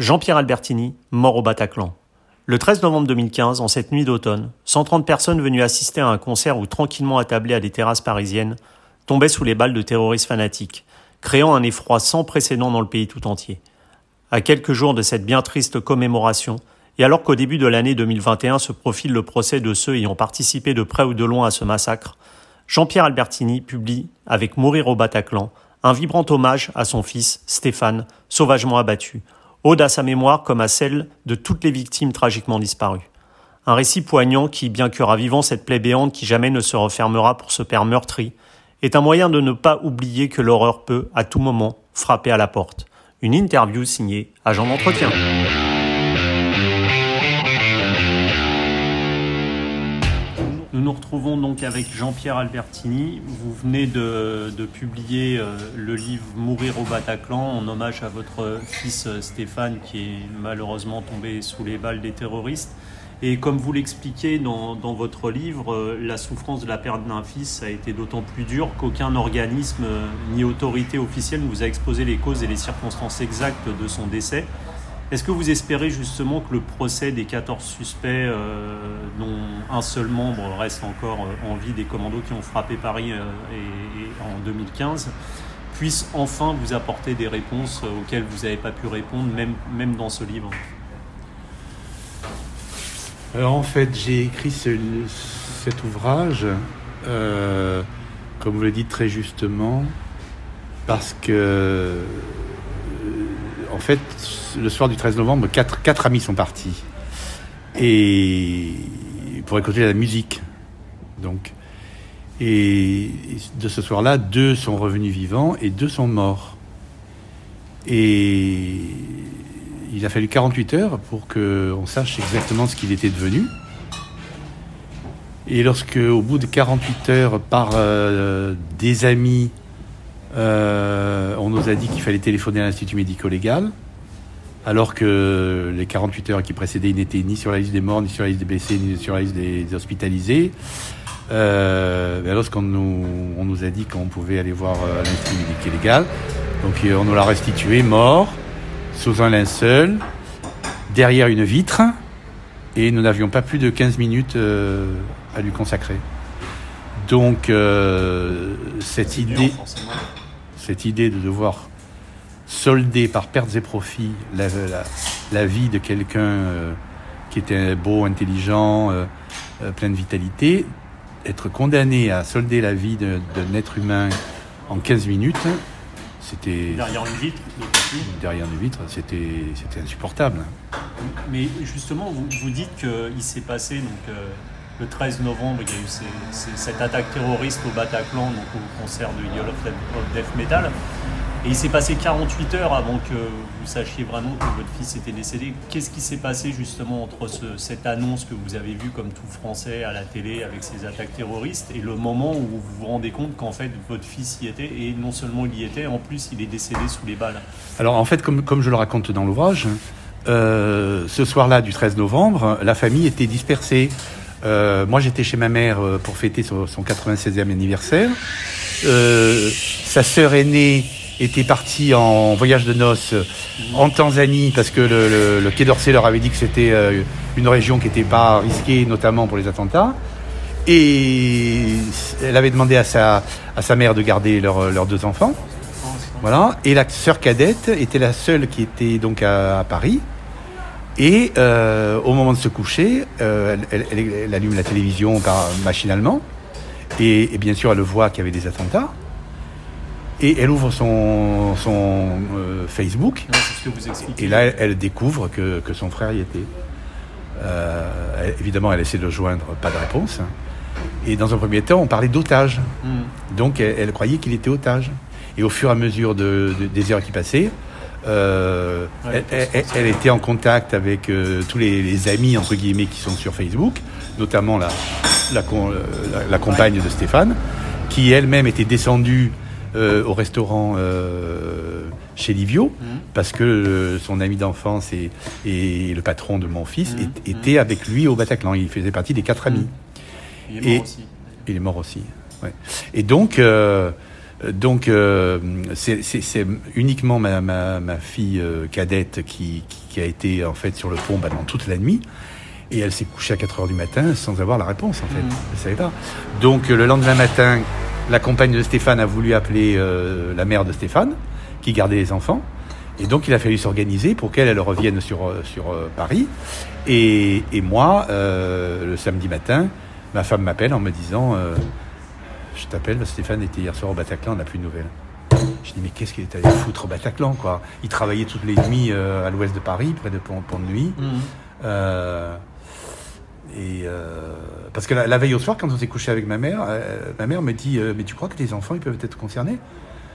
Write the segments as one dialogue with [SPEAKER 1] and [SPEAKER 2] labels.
[SPEAKER 1] Jean-Pierre Albertini, mort au Bataclan. Le 13 novembre 2015, en cette nuit d'automne, 130 personnes venues assister à un concert ou tranquillement attablées à des terrasses parisiennes tombaient sous les balles de terroristes fanatiques, créant un effroi sans précédent dans le pays tout entier. À quelques jours de cette bien triste commémoration, et alors qu'au début de l'année 2021 se profile le procès de ceux ayant participé de près ou de loin à ce massacre, Jean-Pierre Albertini publie, avec Mourir au Bataclan, un vibrant hommage à son fils, Stéphane, sauvagement abattu, ode à sa mémoire comme à celle de toutes les victimes tragiquement disparues. Un récit poignant qui, bien que ravivant cette plaie béante qui jamais ne se refermera pour ce père meurtri, est un moyen de ne pas oublier que l'horreur peut, à tout moment, frapper à la porte. Une interview signée Agent d'entretien. Nous nous retrouvons donc avec Jean-Pierre Albertini. Vous venez de, publier euh, le livre Mourir au Bataclan en hommage à votre fils euh, Stéphane qui est malheureusement tombé sous les balles des terroristes. Et comme vous l'expliquez dans, votre livre, euh, la souffrance de la perte d'un fils a été d'autant plus dure qu'aucun organisme ni autorité officielle ne vous a exposé les causes et les circonstances exactes de son décès. Est-ce que vous espérez justement que le procès des 14 suspects, euh, dont un seul membre reste encore euh, en vie des commandos qui ont frappé Paris euh, en 2015, puisse enfin vous apporter des réponses auxquelles vous n'avez pas pu répondre, même, dans ce livre?
[SPEAKER 2] Alors en fait, j'ai écrit cet ouvrage, comme vous le dites très justement, parce que en fait, le soir du 13 novembre, quatre, amis sont partis. Et pour écouter la musique. Donc, et de ce soir-là, deux sont revenus vivants et deux sont morts. Et il a fallu 48 heures pour qu'on sache exactement ce qu'il était devenu. Et lorsque, au bout de 48 heures, par euh, des amis, on nous a dit qu'il fallait téléphoner à l'Institut médico-légal, alors que les 48 heures qui précédaient, ils n'étaient ni sur la liste des morts, ni sur la liste des blessés, ni sur la liste des, hospitalisés. Euh, lorsqu'on nous, on nous a dit qu'on pouvait aller voir euh, l'Institut médico-légal, donc euh, on nous l'a restitué mort, sous un linceul, derrière une vitre, et nous n'avions pas plus de 15 minutes à lui consacrer. Donc, cette idée cette idée de devoir solder par pertes et profits la, vie de quelqu'un euh, qui était beau, intelligent, euh, euh, plein de vitalité, être condamné à solder la vie d'un être humain en 15 minutes, c'était...
[SPEAKER 1] Derrière une vitre
[SPEAKER 2] Derrière une vitre, c'était, c'était insupportable.
[SPEAKER 1] Mais justement, vous, vous dites qu'il s'est passé donc, le 13 novembre, il y a eu cette attaque terroriste au Bataclan, donc au concert de Yellow of Death Metal. Et il s'est passé 48 heures avant que vous sachiez vraiment que votre fils était décédé. Qu'est-ce qui s'est passé justement entre cette annonce que vous avez vue comme tout français à la télé avec ces attaques terroristes et le moment où vous vous rendez compte qu'en fait votre fils y était et non seulement il y était, en plus il est décédé sous les balles?
[SPEAKER 2] Alors en fait, comme, comme je le raconte dans l'ouvrage, euh, ce soir-là du 13 novembre, la famille était dispersée. Euh, moi, j'étais chez ma mère euh, pour fêter son, 96e anniversaire. Euh, sa sœur aînée était partie en voyage de noces en Tanzanie parce que le, Quai d'Orsay leur avait dit que c'était une région qui n'était pas risquée, notamment pour les attentats. Et elle avait demandé à sa, à sa mère de garder leurs deux enfants. Voilà. Et la sœur cadette était la seule qui était donc à Paris. Et euh, au moment de se coucher, euh, elle, allume la télévision par, machinalement. Et, bien sûr, elle voit qu'il y avait des attentats. Et elle ouvre son, son euh, Facebook. et là, elle, découvre que, que, son frère y était. évidemment, elle essaie de le joindre, pas de réponse. Et dans un premier temps, on parlait d'otage. Hmm. Donc, elle, croyait qu'il était otage. Et au fur et à mesure de, des heures qui passaient, euh, elle, était en contact avec euh, tous les, amis entre guillemets qui sont sur Facebook, notamment la, la, compagne de Stéphane, qui elle-même était descendue euh, au restaurant chez Livio, mmh. parce que son ami d'enfance et, et, le patron de mon fils mmh. étaient avec lui au Bataclan. Il faisait partie des quatre amis.
[SPEAKER 1] Mmh. Il est mort aussi.
[SPEAKER 2] Il est mort aussi. Et donc Donc, euh, c'est- uniquement ma, ma, ma fille euh, cadette qui, qui, qui a été en fait sur le pont pendant toute la nuit. Et elle s'est couchée à 4 heures du matin sans avoir la réponse, en fait.
[SPEAKER 1] Mhm.
[SPEAKER 2] Elle savait pas. Donc, euh, le lendemain matin, la compagne de Stéphane a voulu appeler euh, la mère de Stéphane, qui gardait les enfants. Et donc, il a fallu s'organiser pour qu'elle elle revienne sur, euh, sur Paris. Et, et moi, euh, le samedi matin, ma femme m'appelle en me disant euh, Je t'appelle, Stéphane était hier soir au Bataclan, on n'a plus de nouvelles. Je dis Mais qu'est-ce qu'il est allé foutre au Bataclan, quoi? Il travaillait toutes les nuits euh, à l'ouest de Paris, près de Pont, Pont de Nuit.
[SPEAKER 1] Mhm.
[SPEAKER 2] Euh, et euh, parce que la, la veille au soir, quand on s'est couché avec ma mère, ma mère me dit Mais tu crois que tes enfants ils peuvent être concernés?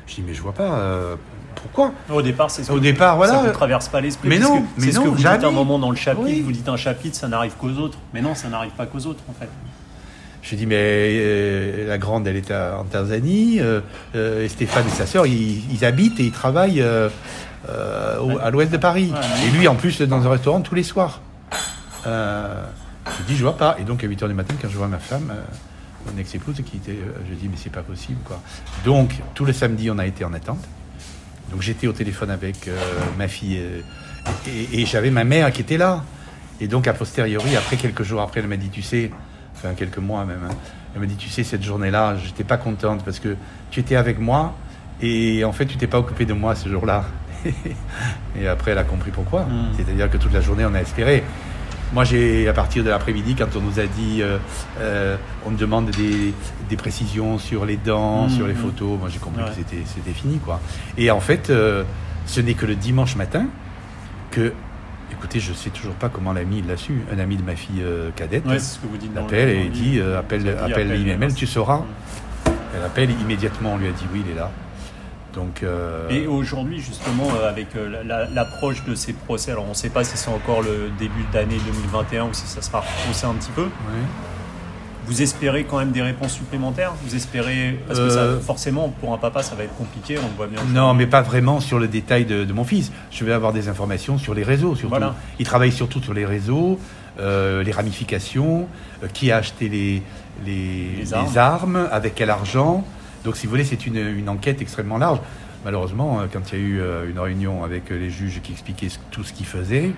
[SPEAKER 2] Je dis Mais je vois pas. pourquoi?
[SPEAKER 1] Au départ, c'est ce
[SPEAKER 2] Au départ, voilà.
[SPEAKER 1] Ça ne traverse pas l'esprit.
[SPEAKER 2] Mais non, mais
[SPEAKER 1] ce
[SPEAKER 2] non,
[SPEAKER 1] que vous dites
[SPEAKER 2] jamais.
[SPEAKER 1] à un moment dans le chapitre.
[SPEAKER 2] Oui.
[SPEAKER 1] Vous dites un chapitre, ça n'arrive qu'aux autres. Mais non, ça n'arrive pas qu'aux autres, en fait.
[SPEAKER 2] Je dis mais euh, la grande elle est à- en Tanzanie, euh, euh, et Stéphane et sa sœur ils, ils habitent et ils travaillent au- à l'ouest de Paris. Et lui en plus dans un restaurant tous les soirs. Je dis je vois pas. Et donc à 8h du matin quand je vois ma femme, mon ex-épouse qui était, je dis mais c'est pas possible quoi. Donc tout le samedi on a été en attente. Donc j'étais au téléphone avec ma fille et, et j'avais ma mère qui était là. Et donc a posteriori, après quelques jours après, elle m'a dit, tu sais, enfin quelques mois même, hein, elle m'a dit, tu sais, cette journée-là, j'étais pas contente parce que tu étais avec moi et en fait tu t'es pas occupé de moi ce jour-là. et après elle a compris pourquoi.
[SPEAKER 1] Mm.
[SPEAKER 2] C'est-à-dire que toute la journée on a espéré. Moi, j'ai à partir de l'après-midi, quand on nous a dit, euh, euh, on me demande des, des précisions sur les dents,
[SPEAKER 1] Mhm.
[SPEAKER 2] sur les photos, moi j'ai compris
[SPEAKER 1] Ouais.
[SPEAKER 2] que c'était c'était fini, quoi. Et en fait, euh, ce n'est que le dimanche matin que, écoutez, je sais toujours pas comment l'ami l'a su. Un ami de ma fille euh, cadette
[SPEAKER 1] Ouais,
[SPEAKER 2] l'appelle et dit, euh, appelle,
[SPEAKER 1] dit,
[SPEAKER 2] appelle
[SPEAKER 1] appelle,
[SPEAKER 2] l'IML, tu sauras. Elle appelle immédiatement, on lui a dit oui, il est là. Donc, euh,
[SPEAKER 1] Et aujourd'hui, justement, avec la- l'approche de ces procès, alors on ne sait pas si c'est encore le début d'année 2021 ou si ça sera repoussé un petit peu. Vous espérez quand même des réponses supplémentaires? Vous espérez parce que
[SPEAKER 2] Euh,
[SPEAKER 1] forcément pour un papa ça va être compliqué, on le voit bien.
[SPEAKER 2] Non, mais pas vraiment sur le détail de, de mon fils. Je vais avoir des informations sur les réseaux, surtout.
[SPEAKER 1] Voilà.
[SPEAKER 2] Il travaille surtout sur les réseaux, euh, les ramifications, euh, qui a acheté les, les,
[SPEAKER 1] Les
[SPEAKER 2] les
[SPEAKER 1] armes.
[SPEAKER 2] avec quel argent. Donc, si vous voulez, c'est une, une enquête extrêmement large. Malheureusement, quand il y a eu une réunion avec les juges qui expliquaient tout ce qu'ils faisaient,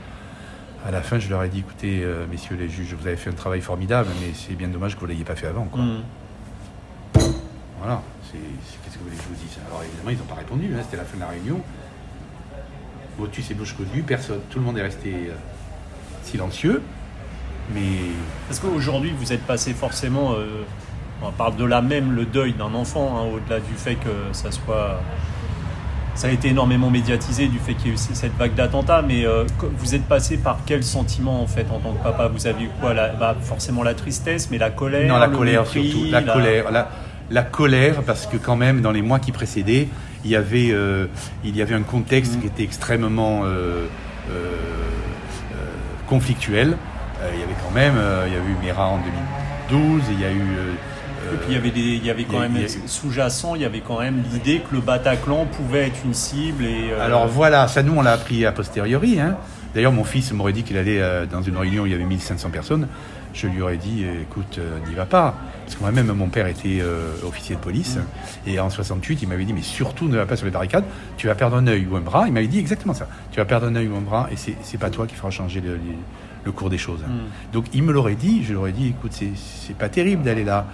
[SPEAKER 2] à la fin, je leur ai dit écoutez, euh, messieurs les juges, vous avez fait un travail formidable, mais c'est bien dommage que vous ne l'ayez pas fait avant. quoi.
[SPEAKER 1] Hmm.
[SPEAKER 2] Voilà. C'est, c'est- qu'est-ce que vous voulez que je vous dise? Alors évidemment, ils n'ont pas répondu. hein, C'était la fin de la réunion. Motus et bouche cousue, personne. Tout le monde est resté euh, silencieux. Mais
[SPEAKER 1] Parce qu'aujourd'hui vous êtes passé forcément, euh, on parle de là même le deuil d'un enfant, hein, au-delà du fait que ça soit. Ça a été énormément médiatisé du fait qu'il y a eu cette vague d'attentats, mais euh, vous êtes passé par quel sentiment en fait en tant que papa? Vous avez eu quoi? La- bah, Forcément la tristesse, mais la colère
[SPEAKER 2] non, la colère
[SPEAKER 1] mépris,
[SPEAKER 2] surtout. La, colère. La, la colère, parce que quand même, dans les mois qui précédaient, il y avait, euh, il y avait un contexte
[SPEAKER 1] Mm.
[SPEAKER 2] qui était extrêmement euh, conflictuel. Il y avait quand même, il y a eu Mera en 2012, il y a eu...
[SPEAKER 1] Et puis il y avait, des, il y avait quand
[SPEAKER 2] il y a-
[SPEAKER 1] même sous-jacent, il y avait quand même l'idée que le Bataclan pouvait être une cible et. euh,
[SPEAKER 2] Alors voilà, ça nous on l'a appris a posteriori. Hein. D'ailleurs mon fils m'aurait dit qu'il allait euh, dans une réunion où il y avait 1500 personnes. Je lui aurais dit écoute, euh, n'y va pas. Parce que moi-même mon père était officier de police. Et en 68 il m'avait dit mais surtout ne va pas sur les barricades, tu vas perdre un œil ou un bras. Il m'avait dit exactement ça. Tu vas perdre un œil ou un bras et c'est pas toi qui fera changer le, cours des choses.
[SPEAKER 1] Hmm.
[SPEAKER 2] Donc il me l'aurait dit, je lui aurais dit écoute c'est pas terrible d'aller là.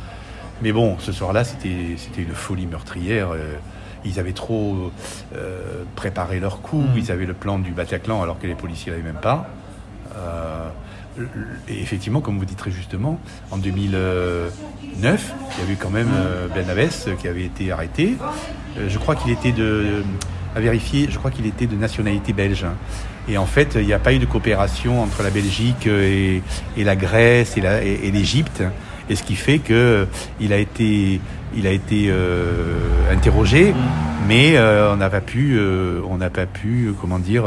[SPEAKER 2] Mais bon, ce soir-là, c'était c'était une folie meurtrière. euh, ils avaient trop euh, préparé leur coup.
[SPEAKER 1] Mm.
[SPEAKER 2] Ils avaient le plan du Bataclan alors que les policiers l'avaient même pas. Euh, et effectivement, comme vous dites très justement, en 2009, il y avait quand même Ben Abbès qui avait été arrêté. Je crois qu'il était de à vérifier. Je crois qu'il était de nationalité belge. hein. Et en fait, il n'y a pas eu de coopération entre la Belgique et, et la Grèce et l'Égypte. Et ce qui fait que il a été, il a été euh, interrogé, mais euh, on n'a pas pu, euh, on n'a pas pu, comment dire,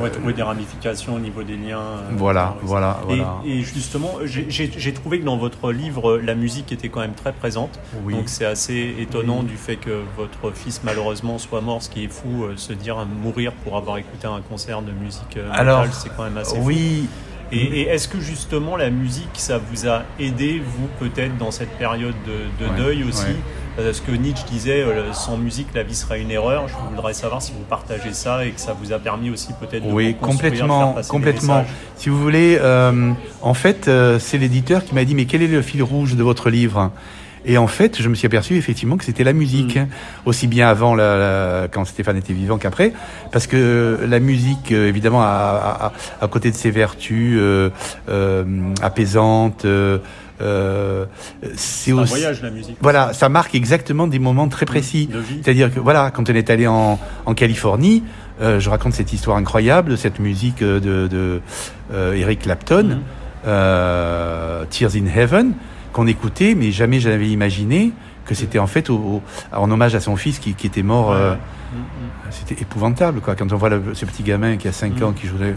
[SPEAKER 1] va trouver des ramifications au niveau des liens.
[SPEAKER 2] voilà,
[SPEAKER 1] terroristes.
[SPEAKER 2] voilà,
[SPEAKER 1] Et,
[SPEAKER 2] voilà.
[SPEAKER 1] et justement, j'ai- trouvé que dans votre livre, la musique était quand même très présente.
[SPEAKER 2] Oui.
[SPEAKER 1] Donc c'est assez étonnant
[SPEAKER 2] Oui.
[SPEAKER 1] du fait que votre fils malheureusement soit mort, ce qui est fou, euh, se dire mourir pour avoir écouté un concert de musique euh,
[SPEAKER 2] Alors,
[SPEAKER 1] c'est quand même assez fou. Et, est-ce que justement la musique, ça vous a aidé, vous, peut-être, dans cette période de, deuil aussi Parce que Nietzsche disait, euh, sans musique, la vie serait une erreur. Je voudrais savoir si vous partagez ça et que ça vous a permis aussi peut-être de
[SPEAKER 2] Oui, complètement, complètement. Si vous voulez, euh, en fait, euh, c'est l'éditeur qui m'a dit, mais quel est le fil rouge de votre livre? Et en fait, je me suis aperçu effectivement que c'était la musique, mm. aussi bien avant la, quand Stéphane était vivant qu'après, parce que la musique, euh, évidemment, à, côté de ses vertus euh, euh, apaisantes. Euh,
[SPEAKER 1] euh, c'est un voyage la musique.
[SPEAKER 2] Voilà, ça marque exactement des moments très précis. C'est-à-dire que voilà, quand on est allé en, en Californie, euh, je raconte cette histoire incroyable, cette musique de, de Eric Clapton, mm. Tears in Heaven qu'on écoutait, mais jamais j'avais imaginé que c'était en fait au, en hommage à son fils qui, qui était mort. Euh, mm, mm. C'était épouvantable, quoi. Quand on voit ce petit gamin qui a 5 mm. ans qui jouait.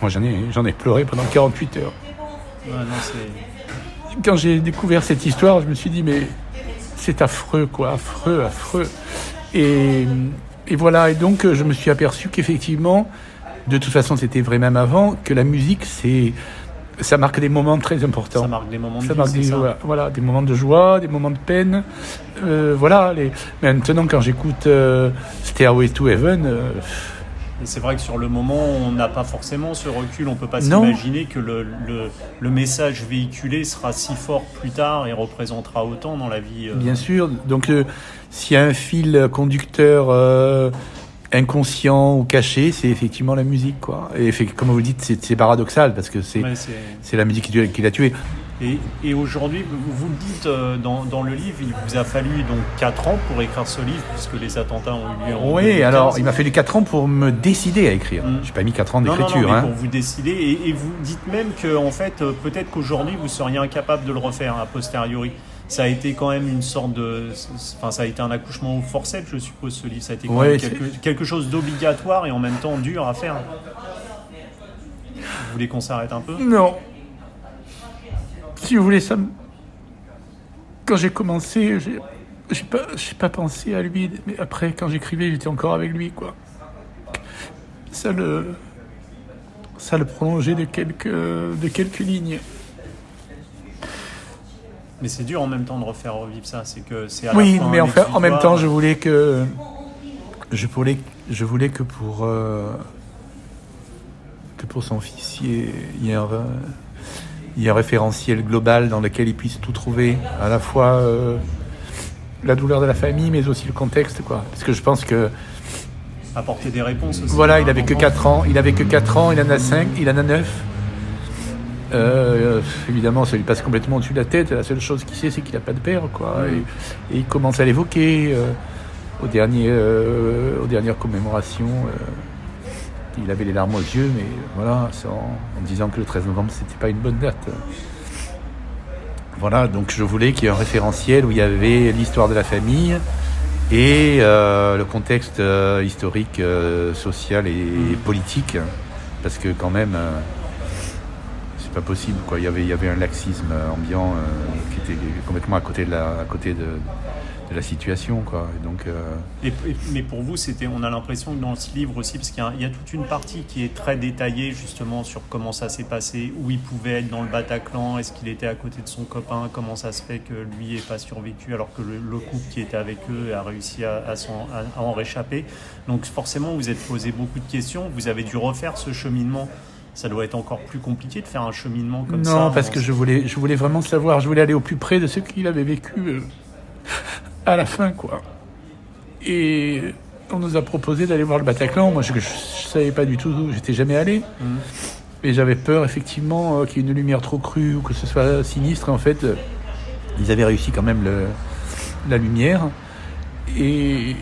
[SPEAKER 2] moi, j'en ai, j'en ai pleuré pendant 48 heures. Quand j'ai découvert cette histoire, je me suis dit, mais c'est affreux, quoi. Affreux, affreux. Et, et voilà. Et donc, je me suis aperçu qu'effectivement, de toute façon, c'était vrai même avant, que la musique, c'est ça marque des moments très importants.
[SPEAKER 1] Ça marque des moments de
[SPEAKER 2] Voilà, des moments de joie, des moments de peine. Euh, voilà. Les... Maintenant, quand j'écoute euh, Stairway to Heaven. Euh,
[SPEAKER 1] c'est vrai que sur le moment, on n'a pas forcément ce recul. On peut pas s'imaginer que le, le, le, message véhiculé sera si fort plus tard et représentera autant dans la vie.
[SPEAKER 2] Bien sûr. Donc, s'il y a un fil conducteur inconscient ou caché, c'est effectivement la musique, quoi. Et comme vous dites, c'est paradoxal parce que c'est la musique qui, qui l'a tué.
[SPEAKER 1] Et, et aujourd'hui, vous, le dites euh, dans, dans, le livre, il vous a fallu donc 4 ans pour écrire ce livre, puisque les attentats ont eu lieu
[SPEAKER 2] en Oui, alors il m'a fallu 4 ans pour me décider à écrire. Mm. J'ai pas mis 4 ans d'écriture.
[SPEAKER 1] Hein. Pour vous décider, et, et, vous dites même que en fait, euh, peut-être qu'aujourd'hui, vous seriez incapable de le refaire a posteriori ça a été quand même une sorte de. Enfin, ça a été un accouchement forcé, je suppose, ce livre. Ça a été quand même quelque, chose d'obligatoire et en même temps dur à faire. Vous voulez qu'on s'arrête un peu?
[SPEAKER 2] Non. Si vous voulez, ça Quand j'ai commencé, j'ai pas, pas pensé à lui, mais après, quand j'écrivais, j'étais encore avec lui, quoi. Ça le. Ça le prolongeait de quelques, de quelques lignes.
[SPEAKER 1] Mais c'est dur en même temps de refaire revivre ça. C'est que c'est
[SPEAKER 2] oui, mais en, fait, en même temps, je voulais que je voulais, je voulais que pour euh, que pour son fils, il y, ait, un, référentiel global dans lequel il puisse tout trouver, à la fois euh, la douleur de la famille, mais aussi le contexte, quoi. Parce que je pense que
[SPEAKER 1] apporter des réponses. Aussi
[SPEAKER 2] voilà, il avait que 4 ans, il avait que 4 ans, il en a 5, il en a 9. Euh, évidemment, ça lui passe complètement au-dessus de la tête. La seule chose qu'il sait, c'est qu'il n'a pas de père, quoi. Et, il commence à l'évoquer euh, au dernier, euh, aux dernières commémorations. il avait les larmes aux yeux, mais voilà, en, disant que le 13 novembre, c'était pas une bonne date. Voilà, donc je voulais qu'il y ait un référentiel où il y avait l'histoire de la famille et le contexte historique, social et, et, politique, parce que quand même pas possible. Quoi. Il, y avait, il y avait un laxisme ambiant euh, qui était complètement à côté de la, à côté de la situation. Quoi. Et donc, euh,
[SPEAKER 1] mais pour vous, c'était, on a l'impression que dans ce livre aussi, parce qu'il y, a, toute une partie qui est très détaillée justement sur comment ça s'est passé, où il pouvait être dans le Bataclan, est-ce qu'il était à côté de son copain, comment ça se fait que lui n'ait pas survécu alors que le, couple qui était avec eux a réussi à, à, à en réchapper. Donc forcément, vous êtes posé beaucoup de questions, vous avez dû refaire ce cheminement ça doit être encore plus compliqué de faire un cheminement comme
[SPEAKER 2] ça. Non, parce que je voulais, je voulais vraiment savoir, je voulais aller au plus près de ce qu'il avait vécu euh, à la fin, quoi. Et on nous a proposé d'aller voir le Bataclan. Moi, je ne savais pas du tout, j'étais jamais allé. Mhm. Et j'avais peur, effectivement, euh, qu'il y ait une lumière trop crue ou que ce soit sinistre. En fait, euh, ils avaient réussi quand même le, la lumière. Et,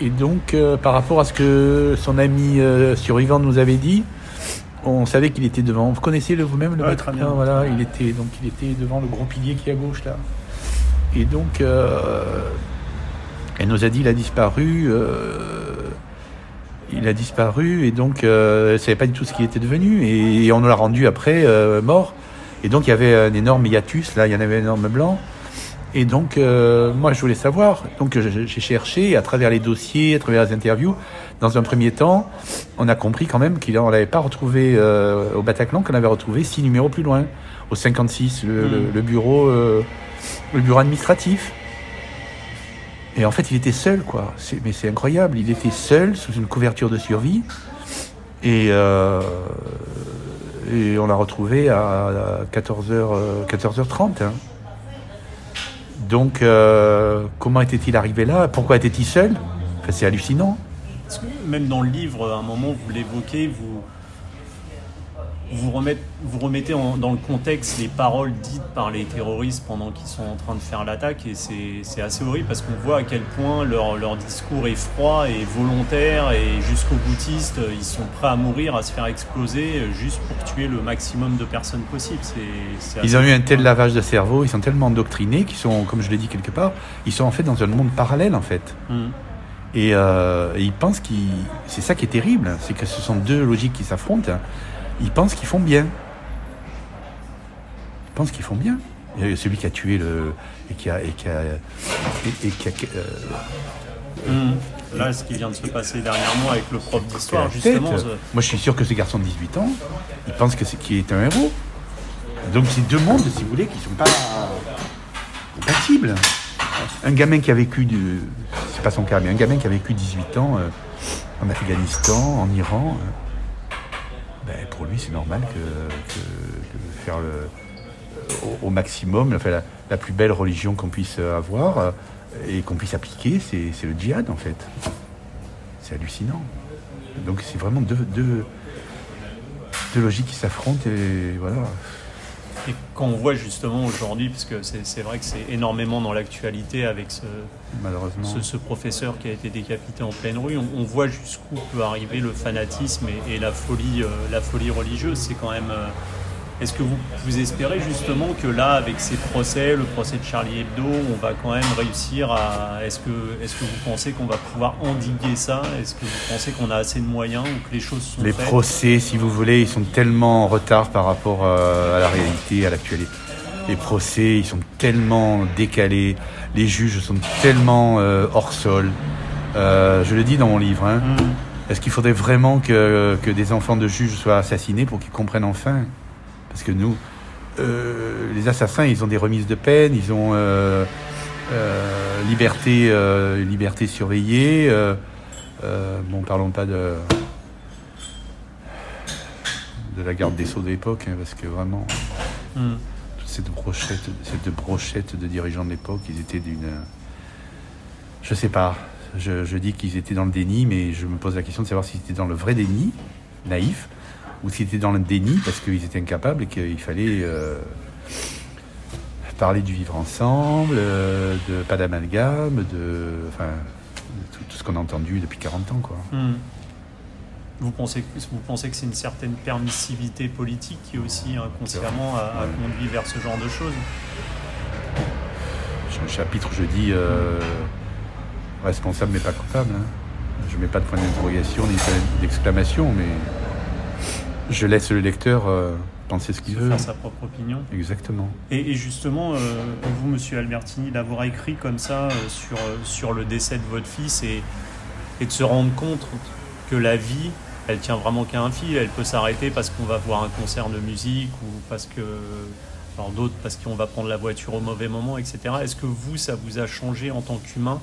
[SPEAKER 2] et donc, par rapport à ce que son ami survivant nous avait dit, on savait qu'il était devant. Vous connaissez le, vous-même le
[SPEAKER 1] ouais, très bien.
[SPEAKER 2] Voilà, il était donc il était devant le gros pilier qui est à gauche là. Et donc, euh, elle nous a dit il a disparu. Euh, il a disparu et donc euh, elle savait pas du tout ce qu'il était devenu et, on l'a rendu après mort. Et donc il y avait un énorme hiatus là, il y en avait un énorme blanc. Et donc, euh, moi, je voulais savoir. Donc, j'ai cherché à travers les dossiers, à travers les interviews. Dans un premier temps, on a compris quand même qu'on n'avait pas retrouvé euh, au Bataclan, qu'on avait retrouvé six numéros plus loin, au 56, le, le, le bureau, euh, le bureau administratif. Et en fait, il était seul, quoi. Mais c'est incroyable. Il était seul, sous une couverture de survie. Et, et on l'a retrouvé à 14h, 14h30. hein. Donc, euh, comment était-il arrivé là? Pourquoi était-il seul? Enfin, C'est hallucinant.
[SPEAKER 1] Même dans le livre, à un moment, vous l'évoquez, vous, vous, remettez, vous remettez en- dans le contexte les paroles dites par les terroristes pendant qu'ils sont en train de faire l'attaque, et c'est assez horrible parce qu'on voit à quel point leur, leur discours est froid et volontaire, et jusqu'au boutiste, ils sont prêts à mourir, à se faire exploser, juste pour tuer le maximum de personnes possible.
[SPEAKER 2] Ils ont eu un tel lavage de cerveau, ils sont tellement endoctrinés qu'ils sont, comme je l'ai dit quelque part, ils sont en fait dans un monde parallèle en fait. Et, euh, et ils pensent qu'ils. C'est ça qui est terrible, c'est que ce sont deux logiques qui s'affrontent. Ils pensent qu'ils font bien. Ils pensent qu'ils font bien. Et celui qui a tué le. et qui a. et qui a. et- et qui a- euh.
[SPEAKER 1] Là, ce qui vient de se passer dernièrement avec le prof d'histoire, justement.
[SPEAKER 2] tête. Moi, je suis sûr que ce garçon de 18 ans, il pense que c'est qu'il est un héros. Donc, c'est deux mondes, si vous voulez, qui sont pas compatibles. Un gamin qui a vécu du. C'est pas son cas, mais un gamin qui a vécu 18 ans euh, en Afghanistan, en Iran, euh, ben, pour lui, c'est normal que, faire le, au, maximum, la, plus belle religion qu'on puisse avoir euh, et qu'on puisse appliquer, c'est c'est le djihad, en fait. C'est hallucinant. Donc c'est vraiment deux, deux, deux logiques qui s'affrontent et voilà.
[SPEAKER 1] Et quand on voit justement aujourd'hui, parce que c'est vrai que c'est énormément dans l'actualité avec ce,
[SPEAKER 2] Malheureusement.
[SPEAKER 1] ce, ce professeur qui a été décapité en pleine rue, on, on voit jusqu'où peut arriver le fanatisme et, et la, folie, euh, la folie religieuse. C'est quand même. euh, Est-ce que vous, vous espérez justement que là, avec ces procès, le procès de Charlie Hebdo, on va quand même réussir à. Est-ce que, est que vous pensez qu'on va pouvoir endiguer ça? Est-ce que vous pensez qu'on a assez de moyens ou que les choses sont
[SPEAKER 2] Les
[SPEAKER 1] faites?
[SPEAKER 2] procès, si vous voulez, ils sont tellement en retard par rapport euh, à la réalité, à l'actualité. Les procès, ils sont tellement décalés. Les juges sont tellement euh, hors sol. Euh, je le dis dans mon livre. hein.
[SPEAKER 1] Hum.
[SPEAKER 2] Est-ce qu'il faudrait vraiment que, que des enfants de juges soient assassinés pour qu'ils comprennent enfin Parce que nous, euh, les assassins, ils ont des remises de peine, ils ont euh, euh, liberté, liberté surveillée. bon, parlons pas de de la garde des sceaux de l'époque, hein, parce que vraiment,
[SPEAKER 1] Hum.
[SPEAKER 2] toute cette brochette, cette brochette de dirigeants de l'époque, ils étaient d'une, je sais pas. Je, je dis qu'ils étaient dans le déni, mais je me pose la question de savoir s'ils étaient dans le vrai déni, naïf, ou s'ils étaient dans le déni parce qu'ils étaient incapables et qu'il fallait euh, parler du vivre ensemble, euh, de pas d'amalgame, de, enfin, de tout, tout ce qu'on a entendu depuis 40 ans, quoi.
[SPEAKER 1] Hmm. Vous pensez, que- vous pensez que c'est une certaine permissivité politique qui aussi inconsciemment a, a conduit vers ce genre de choses?
[SPEAKER 2] Sur le chapitre, je dis euh, responsable mais pas coupable. hein. Je mets pas de point d'interrogation ni d'exclamation, mais je laisse le lecteur euh, penser ce qu'il veut.
[SPEAKER 1] faire sa propre opinion
[SPEAKER 2] Exactement.
[SPEAKER 1] Et, et justement, euh, vous, Monsieur Albertini, d'avoir écrit comme ça euh, sur, sur le décès de votre fils et, et de se rendre compte que la vie, elle tient vraiment qu'à un fil. Elle peut s'arrêter parce qu'on va voir un concert de musique ou parce que. Alors d'autres parce qu'on va prendre la voiture au mauvais moment, etc. Est-ce que vous, ça vous a changé en tant qu'humain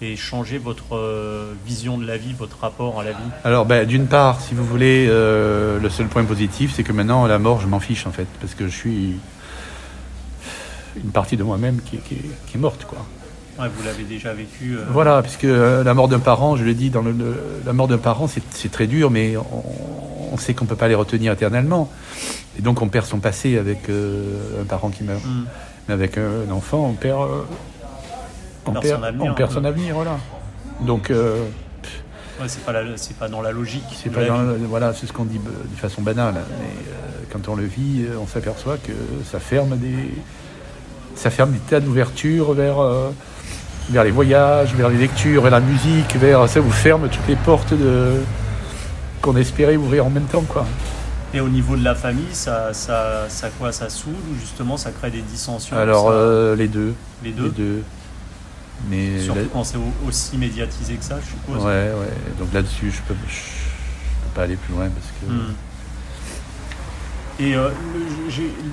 [SPEAKER 1] et changé votre euh, vision de la vie, votre rapport à la vie
[SPEAKER 2] Alors, ben, d'une part, si vous voulez, euh, le seul point positif, c'est que maintenant, la mort, je m'en fiche, en fait, parce que je suis une partie de moi-même qui, est- qui est- qui est morte, quoi.
[SPEAKER 1] Ouais, Vous l'avez déjà vécu euh,
[SPEAKER 2] Voilà, puisque euh, la mort d'un parent, je le dis, dans le, le- la mort d'un parent, c'est très dur, mais on, on sait qu'on peut pas les retenir éternellement. Et donc, on perd son passé avec un parent qui meurt.
[SPEAKER 1] hmm.
[SPEAKER 2] Mais avec un, enfant, on perd, on
[SPEAKER 1] perd son avenir,
[SPEAKER 2] on perd son
[SPEAKER 1] peu.
[SPEAKER 2] avenir, voilà. Donc, euh,
[SPEAKER 1] Ouais, c'est pas, dans la logique.
[SPEAKER 2] c'est pas dans- voilà, c'est ce qu'on dit de façon banale. Mais euh, quand on le vit, euh, on s'aperçoit que ça ferme des, ça ferme des tas d'ouvertures vers, euh, vers les voyages, vers les lectures et la musique, vers ça vous ferme toutes les portes de qu'on espérait ouvrir en même temps, quoi.
[SPEAKER 1] Et au niveau de la famille, ça, ça, ça quoi Ça soude ou justement ça crée des dissensions
[SPEAKER 2] Alors euh, les deux.
[SPEAKER 1] les deux?
[SPEAKER 2] Les deux. Mais
[SPEAKER 1] Surtout
[SPEAKER 2] là-
[SPEAKER 1] quand c'est au- aussi médiatisé que ça, je suppose.
[SPEAKER 2] ouais, ouais. Donc là-dessus, je peux, je, peux pas aller plus loin parce que.
[SPEAKER 1] Hmm. Et euh,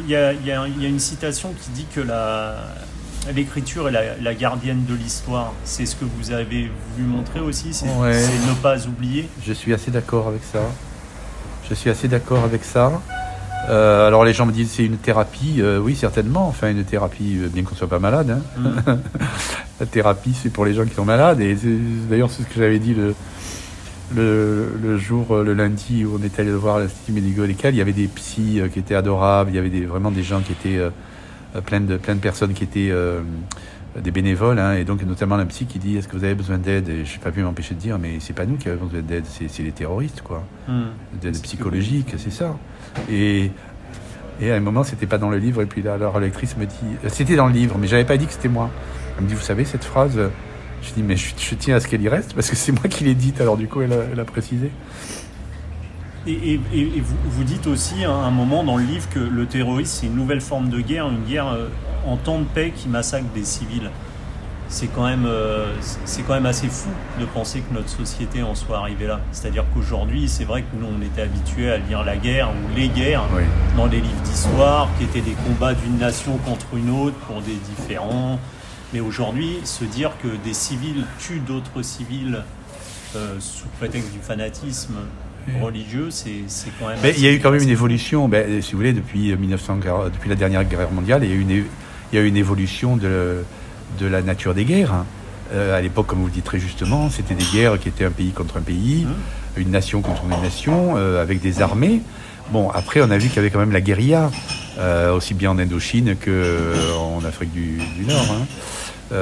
[SPEAKER 1] il y, a, y y une citation qui dit que la, l'écriture est la, la gardienne de l'histoire. C'est ce que vous avez voulu montrer aussi, c'est,
[SPEAKER 2] Ouais.
[SPEAKER 1] c'est ne pas oublier.
[SPEAKER 2] Je suis assez d'accord avec ça. Je suis assez d'accord avec ça. Euh, alors les gens me disent c'est une thérapie. Euh, oui, certainement. Enfin, une thérapie, euh, bien qu'on soit pas malade. hein.
[SPEAKER 1] Hmm.
[SPEAKER 2] La thérapie, c'est pour les gens qui sont malades. Et c'est- d'ailleurs, c'est ce que j'avais dit le, le, le jour, le lundi, où on était allé voir l'Institut médico-légal. Il y avait des psys qui étaient adorables. Il y avait des, vraiment des gens qui étaient plein, de, plein de personnes qui étaient euh, des bénévoles. hein. et donc, notamment un psy qui dit Est-ce que vous avez besoin d'aide? Et je n'ai pas pu m'empêcher de dire Mais c'est pas nous qui avons besoin d'aide, c'est c'est les terroristes, quoi.
[SPEAKER 1] Hmm.
[SPEAKER 2] D'aide psychologique, c'est ça. Et. Et à un moment, c'était pas dans le livre, et puis là, alors la lectrice me dit, euh, c'était dans le livre, mais j'avais pas dit que c'était moi. Elle me dit, vous savez, cette phrase, euh, je dis, mais je, je tiens à ce qu'elle y reste, parce que c'est moi qui l'ai dite, alors du coup, elle a, elle a précisé.
[SPEAKER 1] Et, et- et- et vous, vous dites aussi à un moment dans le livre que le terrorisme, c'est une nouvelle forme de guerre, une guerre euh, en temps de paix qui massacre des civils. C'est quand, même, euh, c'est- quand même assez fou de penser que notre société en soit arrivée là. C'est-à-dire qu'aujourd'hui, c'est vrai que nous, on était habitués à lire la guerre ou les guerres
[SPEAKER 2] Oui.
[SPEAKER 1] dans les livres d'histoire, qui étaient des combats d'une nation contre une autre pour des différents. Mais aujourd'hui, se dire que des civils tuent d'autres civils euh, sous prétexte du fanatisme religieux, c'est c'est quand même.
[SPEAKER 2] Mais il y a eu quand même une évolution, ben, si vous voulez, depuis, euh, 1940, depuis la dernière guerre mondiale, il y a eu une, il y a eu une évolution de, de la nature des guerres. hein. Euh, à l'époque, comme vous le dites très justement, c'était des guerres qui étaient un pays contre un pays,
[SPEAKER 1] Mmh.
[SPEAKER 2] une nation contre une nation, euh, avec des armées. Bon, après, on a vu qu'il y avait quand même la guérilla, euh, aussi bien en Indochine que euh, Afrique du, du Nord. hein.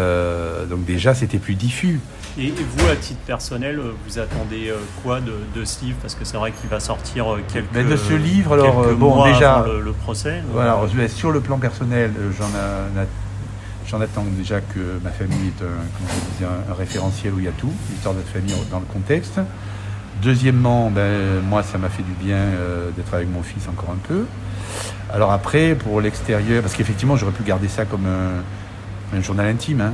[SPEAKER 2] Donc déjà, c'était plus diffus.
[SPEAKER 1] Et, vous, à titre personnel, euh, vous attendez euh, quoi de, de ce livre? Parce que c'est vrai qu'il va sortir euh, quelques,
[SPEAKER 2] Mais de ce livre, alors, bon,
[SPEAKER 1] mois
[SPEAKER 2] déjà-
[SPEAKER 1] avant le, le procès.
[SPEAKER 2] Voilà, alors, sur le plan personnel, j'en attends déjà que ma famille est un, référentiel où il y a tout, l'histoire de notre famille dans le contexte. Deuxièmement, ben, moi, ça m'a fait du bien euh, d'être avec mon fils encore un peu. Alors après, pour l'extérieur, parce qu'effectivement, j'aurais pu garder ça comme un, un journal intime. hein.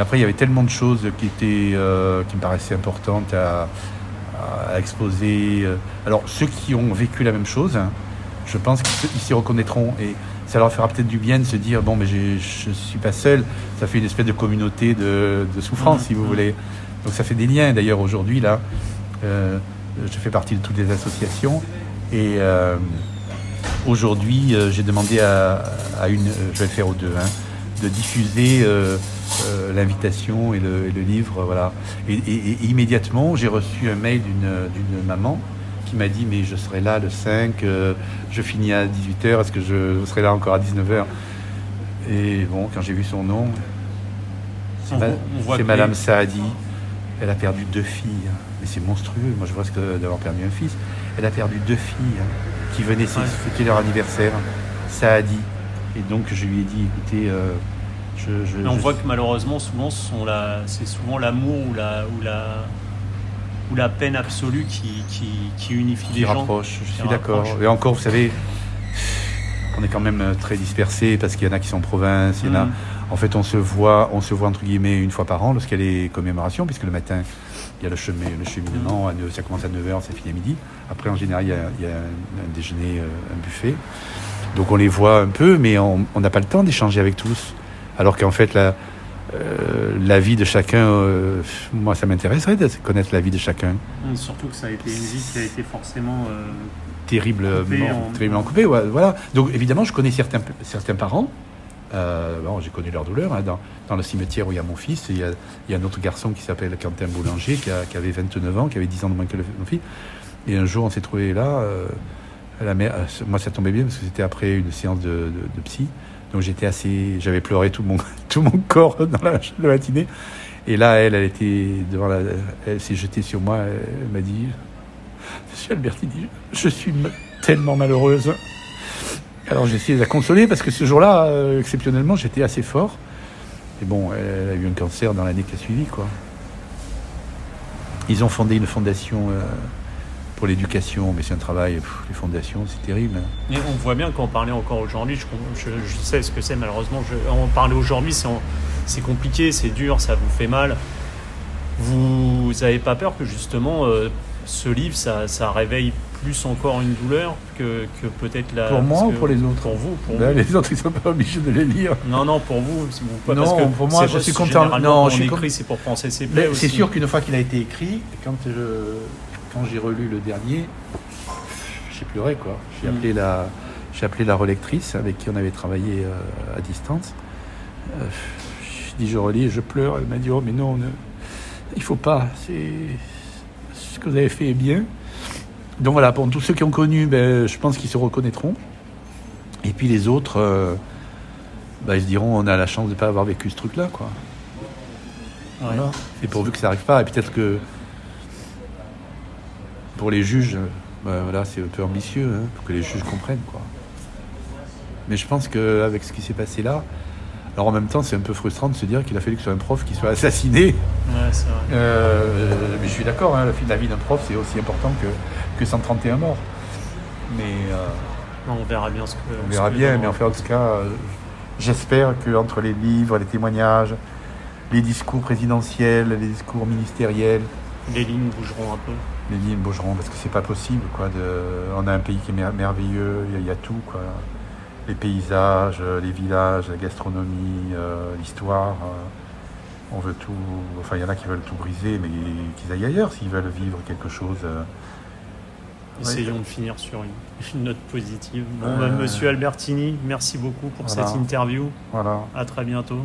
[SPEAKER 2] Mais après, il y avait tellement de choses qui, étaient, euh, qui me paraissaient importantes à, à exposer. Alors, ceux qui ont vécu la même chose, hein, je pense qu'ils s'y reconnaîtront. Et ça leur fera peut-être du bien de se dire bon, mais je ne suis pas seul. Ça fait une espèce de communauté de, de souffrance, si vous voulez. Donc, ça fait des liens. D'ailleurs, aujourd'hui, là, euh, je fais partie de toutes les associations. Et euh, aujourd'hui, euh, j'ai demandé à, à une, euh, je vais le faire aux deux, hein, de diffuser euh, euh, l'invitation et le, et le livre. Voilà. Et, et- et immédiatement, j'ai reçu un mail d'une d'une maman qui m'a dit Mais je serai là le 5, euh, je finis à 18h, est-ce que je serai là encore à 19h Et bon, quand j'ai vu son nom, c'est ma- Madame Saadi. Elle a perdu deux filles. hein. Mais c'est monstrueux. Moi, je vois ce que d'avoir perdu un fils. Elle a perdu deux filles hein, qui venaient
[SPEAKER 1] Ouais.
[SPEAKER 2] fêter leur anniversaire. Saadi. Et donc, je lui ai dit Écoutez, euh, je, je-
[SPEAKER 1] on
[SPEAKER 2] je-
[SPEAKER 1] voit que malheureusement, souvent, c'est souvent l'amour ou la, ou, la, ou la peine absolue qui, qui, qui unifie
[SPEAKER 2] qui
[SPEAKER 1] les gens.
[SPEAKER 2] rapproche. Je
[SPEAKER 1] Qui
[SPEAKER 2] suis d'accord. Et encore, vous savez, on est quand même euh, très dispersés parce qu'il y en a qui sont en province. Il y en a,
[SPEAKER 1] Mhm.
[SPEAKER 2] En fait, on se voit, on se voit entre guillemets une fois par an lorsqu'il y a les commémorations, puisque le matin, il y a le, chemin, le cheminement, à neuf- ça commence à 9h, ça finit à midi. Après, en général, il y a, il y a un, un déjeuner, euh, un buffet. Donc on les voit un peu, mais on n'a pas le temps d'échanger avec tous. Alors qu'en fait, la, euh, la vie de chacun, euh, moi, ça m'intéresserait de connaître la vie de chacun.
[SPEAKER 1] Hum, Surtout que ça a été une vie qui a été forcément. euh,
[SPEAKER 2] terriblement,
[SPEAKER 1] Coupé en-
[SPEAKER 2] terriblement coupé. ouais, voilà. Donc évidemment, je connais certains, certains parents. Bon, j'ai connu leur douleur. hein, dans, dans le cimetière où il y a mon fils, il y a, il y a un autre garçon qui s'appelle Quentin Boulanger, qui, a- qui avait 29 ans, qui avait 10 ans de moins que le- mon fils. Et un jour, on s'est trouvé là. la mère, moi, ça tombait bien parce que c'était après une séance de, de- de psy. Donc j'étais assez, j'avais pleuré tout mon, tout mon corps dans la, matinée. Et là, elle, elle était devant la, elle s'est jetée sur moi. Elle m'a dit, Monsieur Albertini, je suis tellement malheureuse. Alors j'ai essayé de la consoler parce que ce jour-là, euh, exceptionnellement, j'étais assez fort. Et bon, elle a eu un cancer dans l'année qui a suivi, quoi. Ils ont fondé une fondation euh, pour l'éducation, mais c'est un travail, les fondations, c'est terrible. Hein.
[SPEAKER 1] Et on voit bien qu'en parler encore aujourd'hui, je, je, sais ce que c'est, malheureusement, je, en parler aujourd'hui, c'est compliqué, c'est dur, ça vous fait mal. Vous n'avez pas peur que justement euh, ce livre, ça, ça, réveille plus encore une douleur que, que peut-être la.
[SPEAKER 2] Pour moi ou pour les autres?
[SPEAKER 1] Pour vous. Pour
[SPEAKER 2] ben, Les autres, ils sont pas obligés de les lire.
[SPEAKER 1] Non, non, pour vous.
[SPEAKER 2] Pas, non, parce que pour moi, je suis content. Non,
[SPEAKER 1] je suis écrit, c'est pour penser ses plaies.
[SPEAKER 2] C'est sûr qu'une fois qu'il a été écrit, quand je quand j'ai relu le dernier, j'ai pleuré quoi. J'ai mm. appelé la, j'ai appelé la relectrice avec qui on avait travaillé euh, à distance. Euh, je dis je relis, je pleure. Elle m'a dit oh mais non, ne, il faut pas. C'est ce que vous avez fait est bien. Donc voilà, pour tous ceux qui ont connu, ben, je pense qu'ils se reconnaîtront. Et puis les autres, euh, ben, ils se diront on a la chance de ne pas avoir vécu ce truc-là, quoi. Voilà. Pourvu que ça n'arrive pas. Et peut-être que pour les juges, bah, voilà, c'est un peu ambitieux, hein, pour que les juges comprennent. Quoi. Mais je pense qu'avec ce qui s'est passé là, alors en même temps, c'est un peu frustrant de se dire qu'il a fallu que ce soit un prof qui soit assassiné.
[SPEAKER 1] Ouais, c'est vrai.
[SPEAKER 2] Euh, mais je suis d'accord, hein, la vie d'un prof, c'est aussi important que, que 131 morts. Mais. Euh,
[SPEAKER 1] on verra bien ce que.
[SPEAKER 2] On verra bien, mais en fait, en tout cas, euh, j'espère qu'entre les livres, les témoignages, les discours présidentiels, les discours ministériels.
[SPEAKER 1] Les lignes bougeront un peu
[SPEAKER 2] lignes bougeront parce que c'est pas possible quoi de, on a un pays qui est merveilleux il y, a tout quoi les paysages les villages la gastronomie euh, l'histoire euh, on veut tout enfin il y en a qui veulent tout briser mais qu'ils aillent ailleurs s'ils veulent vivre quelque chose euh.
[SPEAKER 1] Essayons de finir sur une, note positive. Bon, bah, Monsieur Albertini, merci beaucoup pour cette interview.
[SPEAKER 2] Voilà.
[SPEAKER 1] À très bientôt.